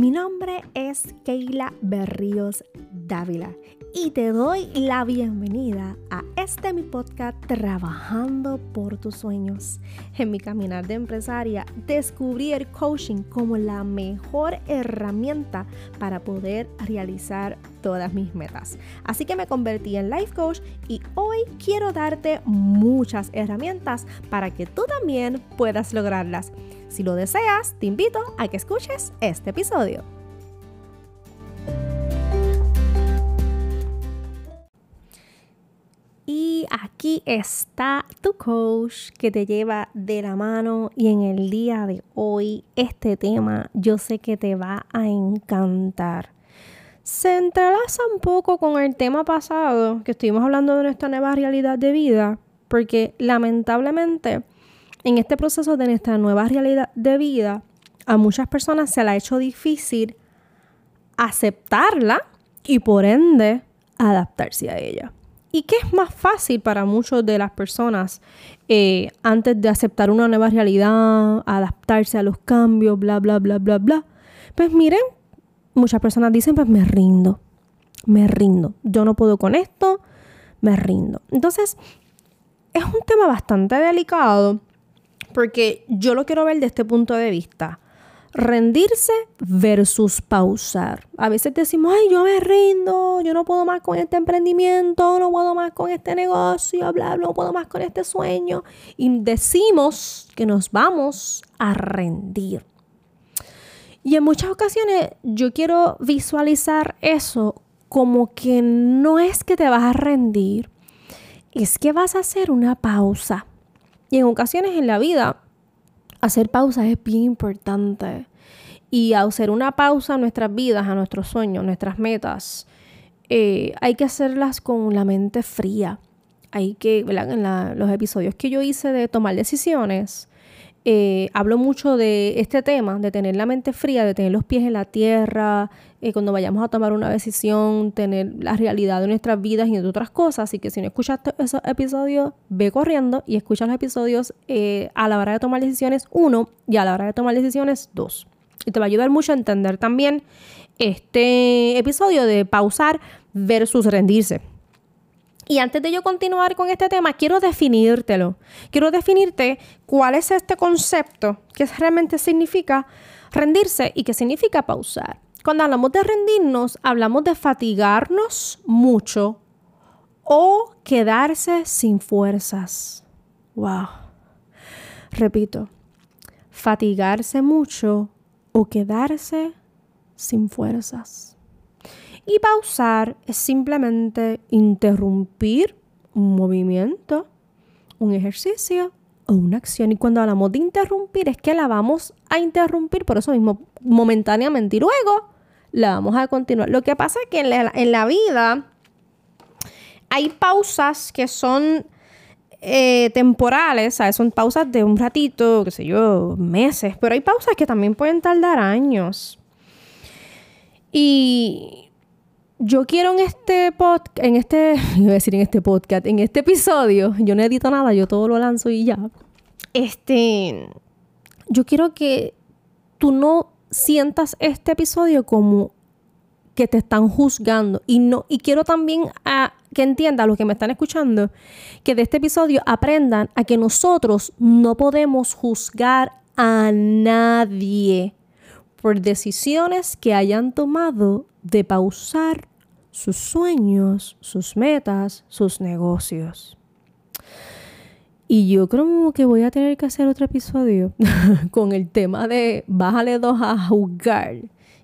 Mi nombre es Keila Berríos Dávila y te doy la bienvenida a este mi podcast Trabajando por tus sueños. En mi caminar de empresaria descubrí el coaching como la mejor herramienta para poder realizar todas mis metas. Así que me convertí en life coach y hoy quiero darte muchas herramientas para que tú también puedas lograrlas. Si lo deseas, te invito a que escuches este episodio. Y aquí está tu coach que te lleva de la mano y en el día de hoy este tema yo sé que te va a encantar. Se entrelaza un poco con el tema pasado que estuvimos hablando de nuestra nueva realidad de vida porque lamentablemente en este proceso de nuestra nueva realidad de vida, a muchas personas se le ha hecho difícil aceptarla y por ende adaptarse a ella. ¿Y qué es más fácil para muchas de las personas eh, antes de aceptar una nueva realidad, adaptarse a los cambios, bla, bla, bla, bla, bla? Pues miren, muchas personas dicen, pues me rindo, me rindo, yo no puedo con esto, me rindo. Entonces, es un tema bastante delicado porque yo lo quiero ver de este punto de vista. Rendirse versus pausar. A veces decimos, ay, yo me rindo, yo no puedo más con este emprendimiento, no puedo más con este negocio, bla, bla, no puedo más con este sueño. Y decimos que nos vamos a rendir. Y en muchas ocasiones yo quiero visualizar eso como que no es que te vas a rendir, es que vas a hacer una pausa. Y en ocasiones en la vida, hacer pausas es bien importante. Y hacer una pausa a nuestras vidas, a nuestros sueños, nuestras metas, eh, hay que hacerlas con la mente fría. Hay que, en los episodios que yo hice de tomar decisiones, eh, hablo mucho de este tema, de tener la mente fría, de tener los pies en la tierra, eh, cuando vayamos a tomar una decisión, tener la realidad de nuestras vidas y de otras cosas. Así que si no escuchaste esos episodios, ve corriendo y escucha los episodios eh, a la hora de tomar decisiones, uno, y a la hora de tomar decisiones, dos. Y te va a ayudar mucho a entender también este episodio de pausar versus rendirse. Y antes de yo continuar con este tema, quiero definírtelo. Quiero definirte cuál es este concepto, qué realmente significa rendirse y qué significa pausar. Cuando hablamos de rendirnos, hablamos de fatigarnos mucho o quedarse sin fuerzas. Wow. Repito, fatigarse mucho o quedarse sin fuerzas. Y pausar es simplemente interrumpir un movimiento, un ejercicio o una acción. Y cuando hablamos de interrumpir es que la vamos a interrumpir por eso mismo momentáneamente y luego la vamos a continuar. Lo que pasa es que en la, vida hay pausas que son eh, temporales, ¿sabes? son pausas de un ratito, qué sé yo, meses, pero hay pausas que también pueden tardar años. Y yo quiero en este podcast, en este, iba a decir en este podcast, en este episodio, yo no edito nada, yo todo lo lanzo y ya. Este, yo quiero que tú no sientas este episodio como que te están juzgando y no y quiero también a, que entiendan los que me están escuchando que de este episodio aprendan a que nosotros no podemos juzgar a nadie por decisiones que hayan tomado de pausar sus sueños, sus metas, sus negocios. Y yo creo que voy a tener que hacer otro episodio con el tema de bájale dos a juzgar.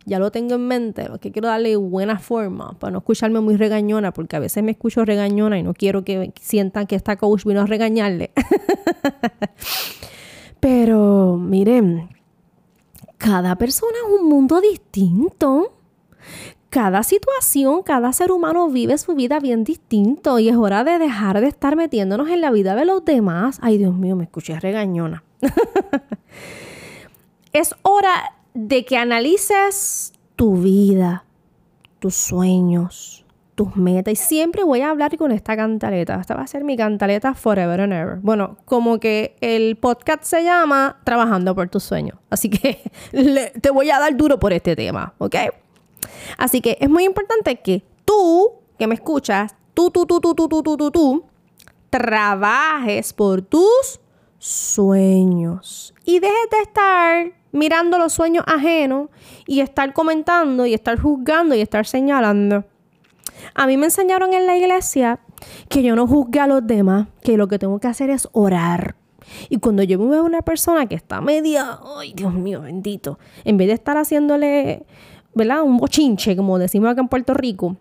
Ya lo tengo en mente, lo que quiero darle buena forma para no escucharme muy regañona, porque a veces me escucho regañona y no quiero que sientan que esta coach vino a regañarle. Pero miren, cada persona es un mundo distinto cada situación, cada ser humano vive su vida bien distinto y es hora de dejar de estar metiéndonos en la vida de los demás. Ay, Dios mío, me escuché regañona. es hora de que analices tu vida, tus sueños, tus metas. Y siempre voy a hablar con esta cantaleta. Esta va a ser mi cantaleta forever and ever. Bueno, como que el podcast se llama Trabajando por tus sueños. Así que te voy a dar duro por este tema, ¿ok? Así que es muy importante que tú, que me escuchas, tú, tú, tú, tú, tú, tú, tú, tú, tú, trabajes por tus sueños. Y dejes de estar mirando los sueños ajenos y estar comentando y estar juzgando y estar señalando. A mí me enseñaron en la iglesia que yo no juzgue a los demás, que lo que tengo que hacer es orar. Y cuando yo veo a una persona que está media, ay Dios mío, bendito, en vez de estar haciéndole, ¿verdad? Un bochinche, como decimos acá en Puerto Rico,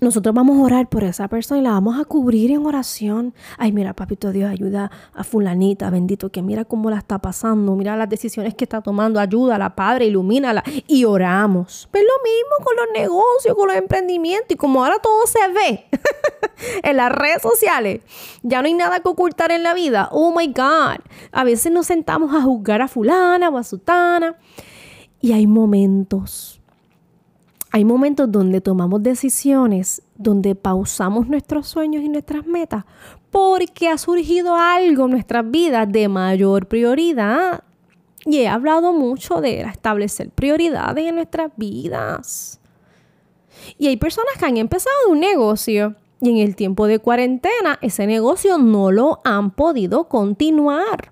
nosotros vamos a orar por esa persona y la vamos a cubrir en oración. Ay, mira, papito Dios, ayuda a fulanita, bendito, que mira cómo la está pasando, mira las decisiones que está tomando, ayuda a la Padre, ilumínala y oramos. Pues lo mismo con los negocios, con los emprendimientos y como ahora todo se ve en las redes sociales, ya no hay nada que ocultar en la vida. Oh my God. A veces nos sentamos a juzgar a fulana o a sutana y hay momentos hay momentos donde tomamos decisiones, donde pausamos nuestros sueños y nuestras metas, porque ha surgido algo en nuestras vidas de mayor prioridad. Y he hablado mucho de establecer prioridades en nuestras vidas. Y hay personas que han empezado un negocio y en el tiempo de cuarentena ese negocio no lo han podido continuar.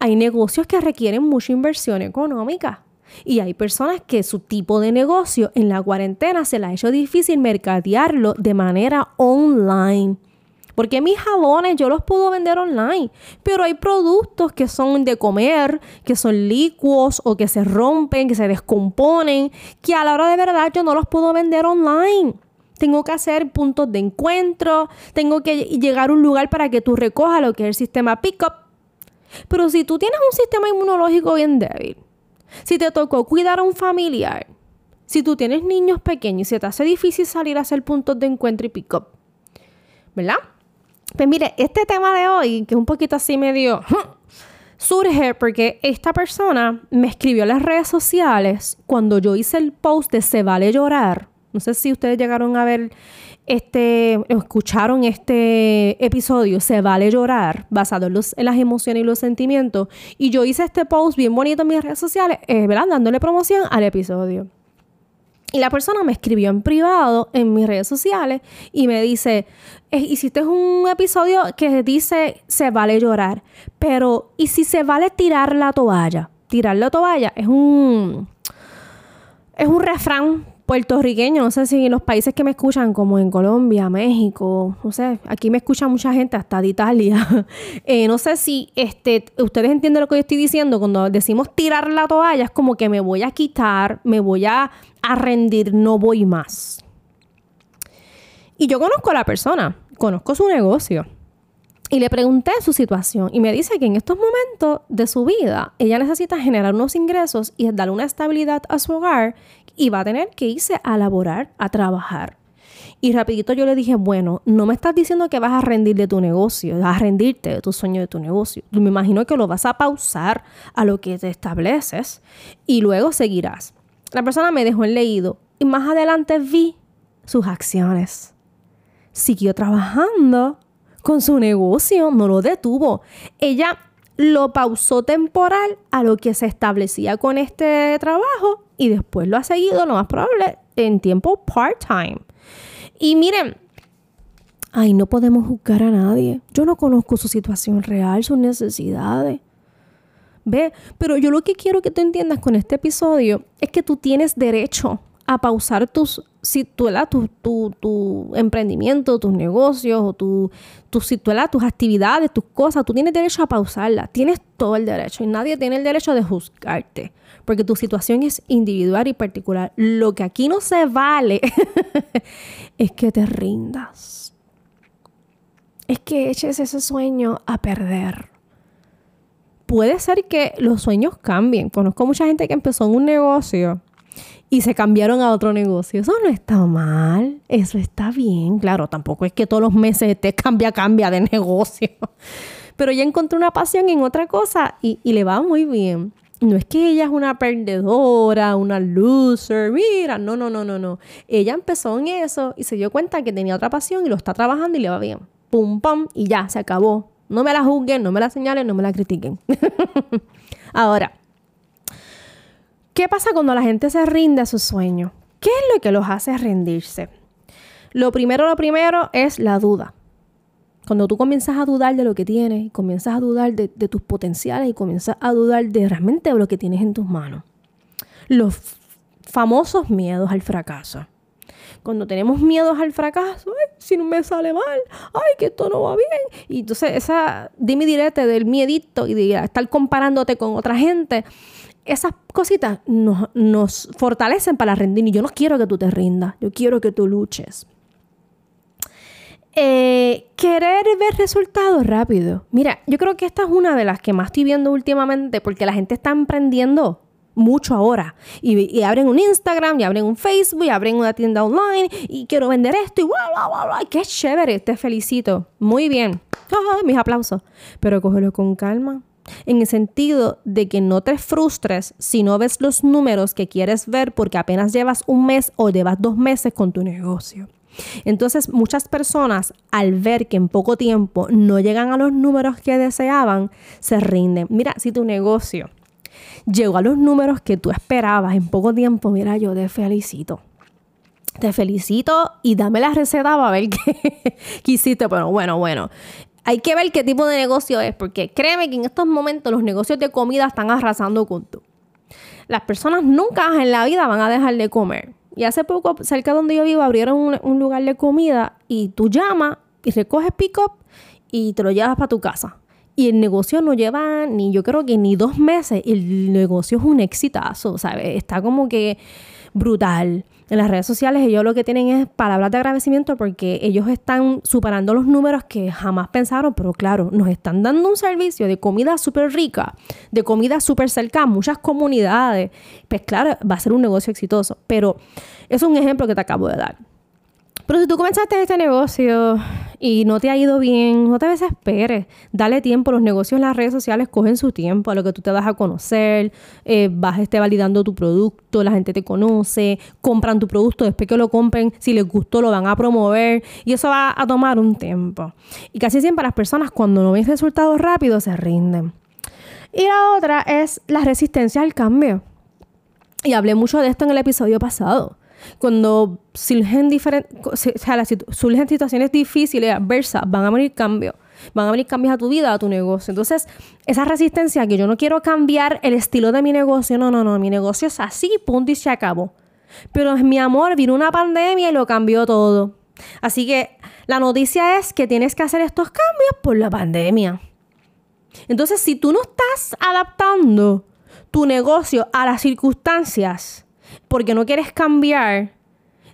Hay negocios que requieren mucha inversión económica. Y hay personas que su tipo de negocio en la cuarentena se le ha hecho difícil mercadearlo de manera online. Porque mis jabones yo los puedo vender online, pero hay productos que son de comer, que son licuos o que se rompen, que se descomponen, que a la hora de verdad yo no los puedo vender online. Tengo que hacer puntos de encuentro, tengo que llegar a un lugar para que tú recojas lo que es el sistema pickup. Pero si tú tienes un sistema inmunológico bien débil, si te tocó cuidar a un familiar, si tú tienes niños pequeños y se te hace difícil salir a hacer puntos de encuentro y pick-up, ¿verdad? Pues mire, este tema de hoy, que es un poquito así medio, surge porque esta persona me escribió en las redes sociales cuando yo hice el post de Se vale llorar. No sé si ustedes llegaron a ver este, escucharon este episodio, Se vale llorar, basado en, los, en, las emociones y los sentimientos. Y yo hice este post bien bonito en mis redes sociales, eh, ¿verdad? Dándole promoción al episodio. Y la persona me escribió en privado en mis redes sociales y me dice, eh, hiciste un episodio que dice se vale llorar, pero ¿y si se vale tirar la toalla? Tirar la toalla es un es un refrán puertorriqueño, no sé si en los países que me escuchan, como en Colombia, México, no sé, aquí me escucha mucha gente hasta de Italia. Eh, no sé si este, ustedes entienden lo que yo estoy diciendo. Cuando decimos tirar la toalla, es como que me voy a quitar, me voy a, a rendir, no voy más. Y yo conozco a la persona, conozco su negocio. Y le pregunté su situación y me dice que en estos momentos de su vida ella necesita generar unos ingresos y darle una estabilidad a su hogar y va a tener que irse a laborar, a trabajar. Y rapidito yo le dije, bueno, no me estás diciendo que vas a rendir de tu negocio, vas a rendirte de tu sueño de tu negocio. Me imagino que lo vas a pausar a lo que te estableces y luego seguirás. La persona me dejó en leído y más adelante vi sus acciones. Siguió trabajando con su negocio, no lo detuvo. Ella lo pausó temporal a lo que se establecía con este trabajo y después lo ha seguido, lo más probable, en tiempo part-time. Y miren, ay, no podemos juzgar a nadie. Yo no conozco su situación real, sus necesidades. Ve, pero yo lo que quiero que tú entiendas con este episodio es que tú tienes derecho a pausar tus, si, tu, tu, tu, emprendimiento, tus negocios o tu, tu, tus actividades, tus cosas, tú tienes derecho a pausarla. Tienes todo el derecho y nadie tiene el derecho de juzgarte porque tu situación es individual y particular. Lo que aquí no se vale es que te rindas. Es que eches ese sueño a perder. Puede ser que los sueños cambien. Conozco mucha gente que empezó en un negocio y se cambiaron a otro negocio. Eso no está mal, eso está bien. Claro, tampoco es que todos los meses te cambia, cambia de negocio. Pero ya encontró una pasión en otra cosa y, le va muy bien. no es que ella es una perdedora, una loser, mira, no, no, no, no, no. Ella empezó en eso y se dio cuenta que tenía otra pasión y lo está trabajando y le va bien. Pum, pum, y ya, se acabó. No me la juzguen, no me la señalen, no me la critiquen. Ahora, ¿qué pasa cuando la gente se rinde a su sueño? ¿Qué es lo que los hace rendirse? Lo primero, lo primero es la duda. Cuando tú comienzas a dudar de lo que tienes, comienzas a dudar de, tus potenciales y comienzas a dudar de realmente lo que tienes en tus manos. Los famosos miedos al fracaso. Cuando tenemos miedos al fracaso, ay, si no me sale mal, ay, que esto no va bien. Y entonces esa dime direte del miedito y de estar comparándote con otra gente, esas cositas nos, fortalecen para rendir. Y yo no quiero que tú te rindas, yo quiero que tú luches. Eh, querer ver resultados rápido. Mira, yo creo que esta es una de las que más estoy viendo últimamente porque la gente está emprendiendo mucho ahora. Y, abren un Instagram, y abren un Facebook, y abren una tienda online, y quiero vender esto, y bla, bla, bla. Qué chévere, te felicito. Muy bien. Mis aplausos. Pero cógelo con calma. En el sentido de que no te frustres si no ves los números que quieres ver porque apenas llevas un mes o llevas dos meses con tu negocio. Entonces muchas personas al ver que en poco tiempo no llegan a los números que deseaban, se rinden. Mira, si tu negocio llegó a los números que tú esperabas en poco tiempo, mira, yo te felicito. Te felicito y dame la receta para ver qué, hiciste. Bueno, bueno, bueno. Hay que ver qué tipo de negocio es, porque créeme que en estos momentos los negocios de comida están arrasando con tú. Las personas nunca en la vida van a dejar de comer. Y hace poco, cerca de donde yo vivo, abrieron un, lugar de comida y tú llamas y recoges pick-up y te lo llevas para tu casa. Y el negocio no lleva ni, yo creo que ni dos meses. El negocio es un exitazo, ¿sabes? Está como que brutal en las redes sociales ellos lo que tienen es palabras de agradecimiento porque ellos están superando los números que jamás pensaron, pero claro, nos están dando un servicio de comida súper rica, de comida súper cerca muchas comunidades. Pues claro, va a ser un negocio exitoso, pero es un ejemplo que te acabo de dar. Pero si tú comenzaste este negocio y no te ha ido bien, no te desesperes. Dale tiempo. Los negocios las redes sociales cogen su tiempo a lo que tú te vas a conocer. Eh, vas a estar validando tu producto, la gente te conoce, compran tu producto. Después que lo compren, si les gustó, lo van a promover. Y eso va a tomar un tiempo. Y casi siempre las personas, cuando no ven resultados rápidos, se rinden. Y la otra es la resistencia al cambio. Y hablé mucho de esto en el episodio pasado cuando surgen, surgen situaciones difíciles, adversas, van a venir cambios. Van a venir cambios a tu vida, a tu negocio. Entonces, esa resistencia que yo no quiero cambiar el estilo de mi negocio, no, no, no, mi negocio es así, punto y se acabó. Pero mi amor, vino una pandemia y lo cambió todo. Así que la noticia es que tienes que hacer estos cambios por la pandemia. Entonces, si tú no estás adaptando tu negocio a las circunstancias, porque no quieres cambiar,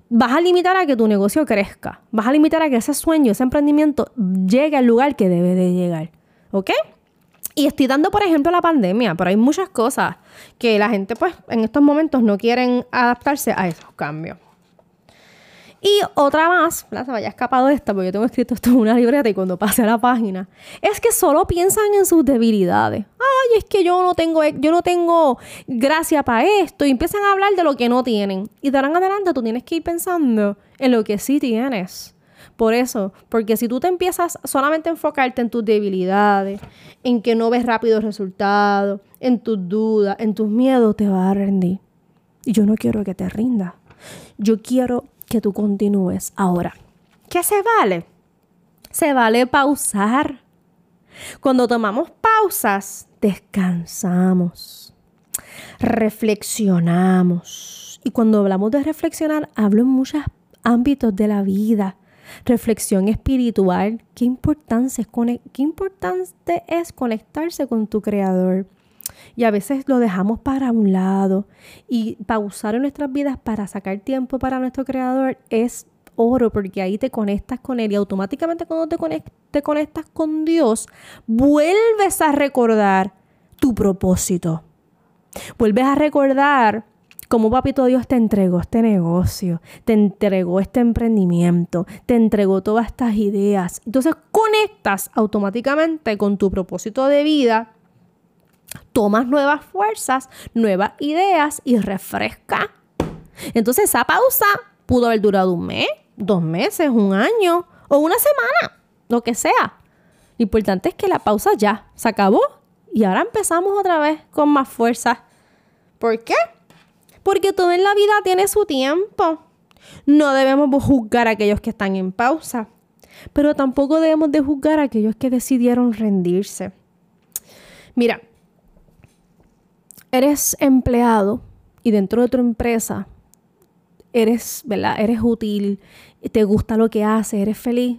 vas a limitar a que tu negocio crezca. Vas a limitar a que ese sueño, ese emprendimiento llegue al lugar que debe de llegar. ¿Ok? Y estoy dando, por ejemplo, la pandemia, pero hay muchas cosas que la gente, pues, en estos momentos no quieren adaptarse a esos cambios. Y otra más, se me haya escapado esta porque yo tengo escrito esto en una libreta y cuando pase a la página, es que solo piensan en sus debilidades. Ay, es que yo no tengo, yo no tengo gracia para esto. Y empiezan a hablar de lo que no tienen. Y de ahora en adelante tú tienes que ir pensando en lo que sí tienes. Por eso, porque si tú te empiezas solamente a enfocarte en tus debilidades, en que no ves rápidos resultados, en tus dudas, en tus miedos, te vas a rendir. Y yo no quiero que te rindas. Yo quiero que tú continúes. Ahora, ¿qué se vale? Se vale pausar. Cuando tomamos pausas, descansamos, reflexionamos. Y cuando hablamos de reflexionar, hablo en muchos ámbitos de la vida. Reflexión espiritual, qué importante, es qué importante es conectarse con tu creador y a veces lo dejamos para un lado y pausar en nuestras vidas para sacar tiempo para nuestro creador es oro porque ahí te conectas con él y automáticamente cuando te, conectas con Dios vuelves a recordar tu propósito. Vuelves a recordar cómo Papito Dios te entregó este negocio, te entregó este emprendimiento, te entregó todas estas ideas. Entonces conectas automáticamente con tu propósito de vida tomas nuevas fuerzas, nuevas ideas y refresca. Entonces esa pausa pudo haber durado un mes, dos meses, un año o una semana, lo que sea. Lo importante es que la pausa ya se acabó y ahora empezamos otra vez con más fuerza. ¿Por qué? Porque todo en la vida tiene su tiempo. No debemos juzgar a aquellos que están en pausa, pero tampoco debemos de juzgar a aquellos que decidieron rendirse. Mira, eres empleado y dentro de tu empresa eres, ¿verdad? Eres útil, te gusta lo que haces, eres feliz.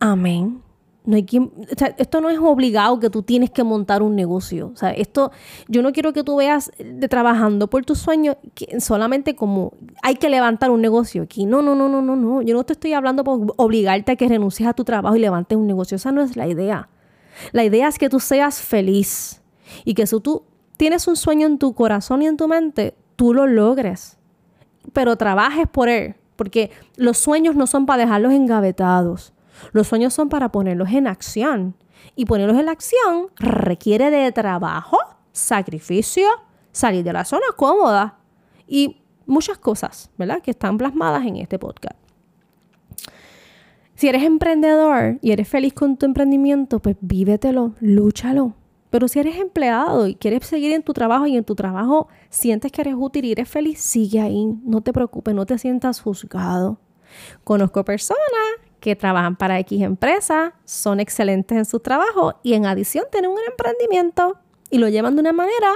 Amén. No hay quien, esto no es obligado que tú tienes que montar un negocio. O sea, esto, yo no quiero que tú veas de trabajando por tus sueños solamente como hay que levantar un negocio aquí. No, no, no, no, no, no. Yo no te estoy hablando por obligarte a que renuncies a tu trabajo y levantes un negocio. Esa no es la idea. La idea es que tú seas feliz y que si tú tienes un sueño en tu corazón y en tu mente, tú lo logres. Pero trabajes por él, porque los sueños no son para dejarlos engavetados. Los sueños son para ponerlos en acción. Y ponerlos en acción requiere de trabajo, sacrificio, salir de la zona cómoda y muchas cosas, ¿verdad? Que están plasmadas en este podcast. Si eres emprendedor y eres feliz con tu emprendimiento, pues vívetelo, lúchalo. Pero si eres empleado y quieres seguir en tu trabajo y en tu trabajo sientes que eres útil y eres feliz, sigue ahí. No te preocupes, no te sientas juzgado. Conozco personas que trabajan para X empresa, son excelentes en su trabajo y en adición tienen un emprendimiento y lo llevan de una manera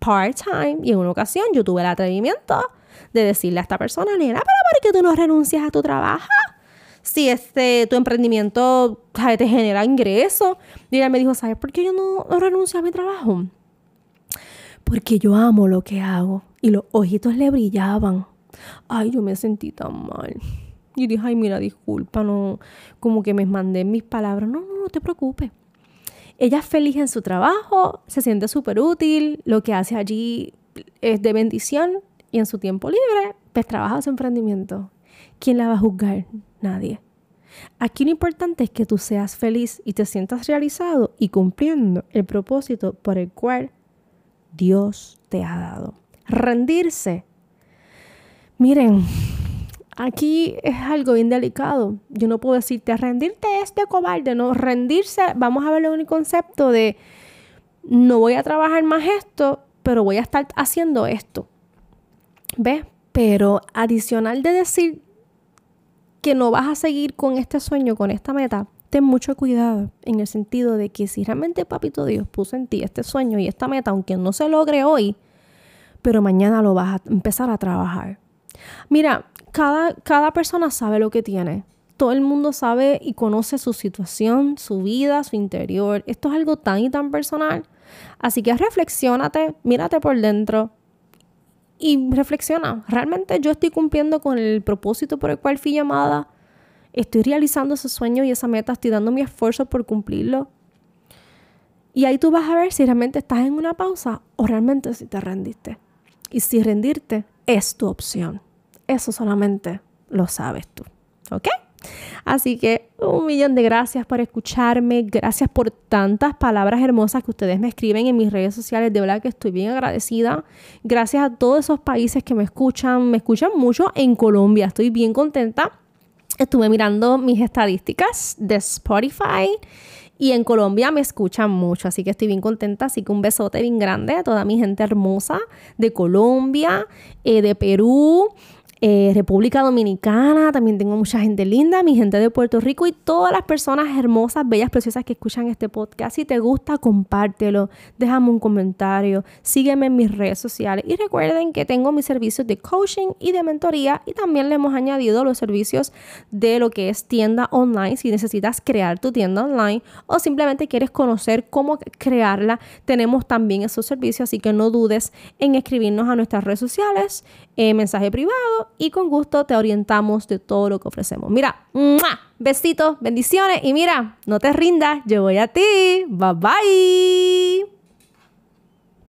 part-time. Y en una ocasión yo tuve el atrevimiento de decirle a esta persona, nena, pero ¿por qué tú no renuncias a tu trabajo? Si este, tu emprendimiento te genera ingresos. Y ella me dijo, ¿sabes por qué yo no, no renuncio a mi trabajo? Porque yo amo lo que hago. Y los ojitos le brillaban. Ay, yo me sentí tan mal. Y dije, ay, mira, disculpa, no, como que me mandé mis palabras. No, no, no te preocupes. Ella es feliz en su trabajo, se siente súper útil, lo que hace allí es de bendición y en su tiempo libre, pues trabaja su emprendimiento. ¿Quién la va a juzgar? Nadie. Aquí lo importante es que tú seas feliz y te sientas realizado y cumpliendo el propósito por el cual Dios te ha dado. Rendirse. Miren, Aquí es algo bien delicado. Yo no puedo decirte rendirte es de cobarde, no rendirse. Vamos a verlo en el concepto de no voy a trabajar más esto, pero voy a estar haciendo esto. ¿Ves? Pero adicional de decir que no vas a seguir con este sueño, con esta meta, ten mucho cuidado en el sentido de que si realmente Papito Dios puso en ti este sueño y esta meta, aunque no se logre hoy, pero mañana lo vas a empezar a trabajar. Mira, cada, persona sabe lo que tiene. Todo el mundo sabe y conoce su situación, su vida, su interior. Esto es algo tan y tan personal. Así que reflexionate, mírate por dentro y reflexiona. ¿Realmente yo estoy cumpliendo con el propósito por el cual fui llamada? ¿Estoy realizando ese sueño y esa meta? ¿Estoy dando mi esfuerzo por cumplirlo? Y ahí tú vas a ver si realmente estás en una pausa o realmente si te rendiste. Y si rendirte es tu opción. Eso solamente lo sabes tú. ¿Ok? Así que un millón de gracias por escucharme, gracias por tantas palabras hermosas que ustedes me escriben en mis redes sociales, de verdad que estoy bien agradecida. Gracias a todos esos países que me escuchan, me escuchan mucho en Colombia, estoy bien contenta. Estuve mirando mis estadísticas de Spotify y en Colombia me escuchan mucho, así que estoy bien contenta. Así que un besote bien grande a toda mi gente hermosa de Colombia, eh, de Perú, eh, República Dominicana, también tengo mucha gente linda, mi gente de Puerto Rico y todas las personas hermosas, bellas, preciosas que escuchan este podcast. Si te gusta, compártelo, déjame un comentario, sígueme en mis redes sociales y recuerden que tengo mis servicios de coaching y de mentoría y también le hemos añadido los servicios de lo que es tienda online. Si necesitas crear tu tienda online o simplemente quieres conocer cómo crearla, tenemos también esos servicios, así que no dudes en escribirnos a nuestras redes sociales, eh, mensaje privado y con gusto te orientamos de todo lo que ofrecemos. Mira, besitos, bendiciones y mira, no te rindas, yo voy a ti. Bye bye.